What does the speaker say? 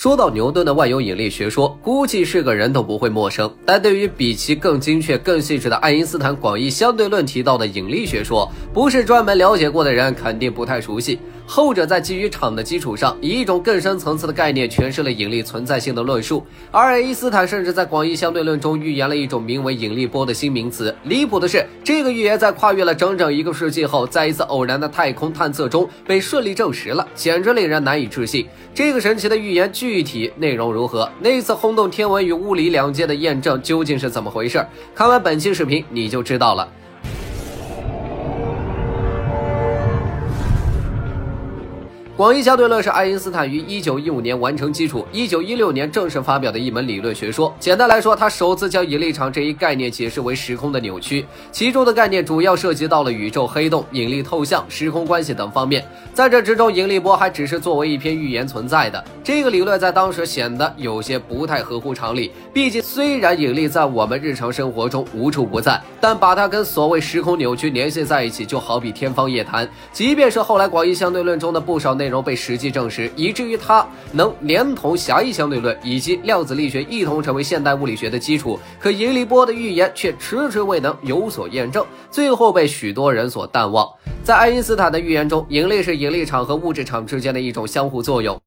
说到牛顿的万有引力学说，估计是个人都不会陌生。但对于比其更精确、更细致的爱因斯坦广义相对论提到的引力学说，不是专门了解过的人肯定不太熟悉。后者在基于场的基础上，以一种更深层次的概念诠释了引力存在性的论述。而爱因斯坦甚至在广义相对论中预言了一种名为引力波的新名词。离谱的是，这个预言在跨越了整整一个世纪后，在一次偶然的太空探测中被顺利证实了，简直令人难以置信。这个神奇的预言具体内容如何？那次轰动天文与物理两界的验证究竟是怎么回事？看完本期视频你就知道了。广义相对论是爱因斯坦于一九一五年完成基础，一九一六年正式发表的一门理论学说。简单来说，他首次将引力场这一概念解释为时空的扭曲，其中的概念主要涉及到了宇宙黑洞、引力透向、时空关系等方面。在这之中，引力波还只是作为一篇预言存在的。这个理论在当时显得有些不太合乎常理。毕竟，虽然引力在我们日常生活中无处不在，但把它跟所谓时空扭曲联系在一起，就好比天方夜谭。即便是后来广义相对论中的不少内，内容被实际证实，以至于它能连同狭义相对论以及量子力学一同成为现代物理学的基础。可引力波的预言却迟迟未能有所验证，最后被许多人所淡忘。在爱因斯坦的预言中，引力是引力场和物质场之间的一种相互作用。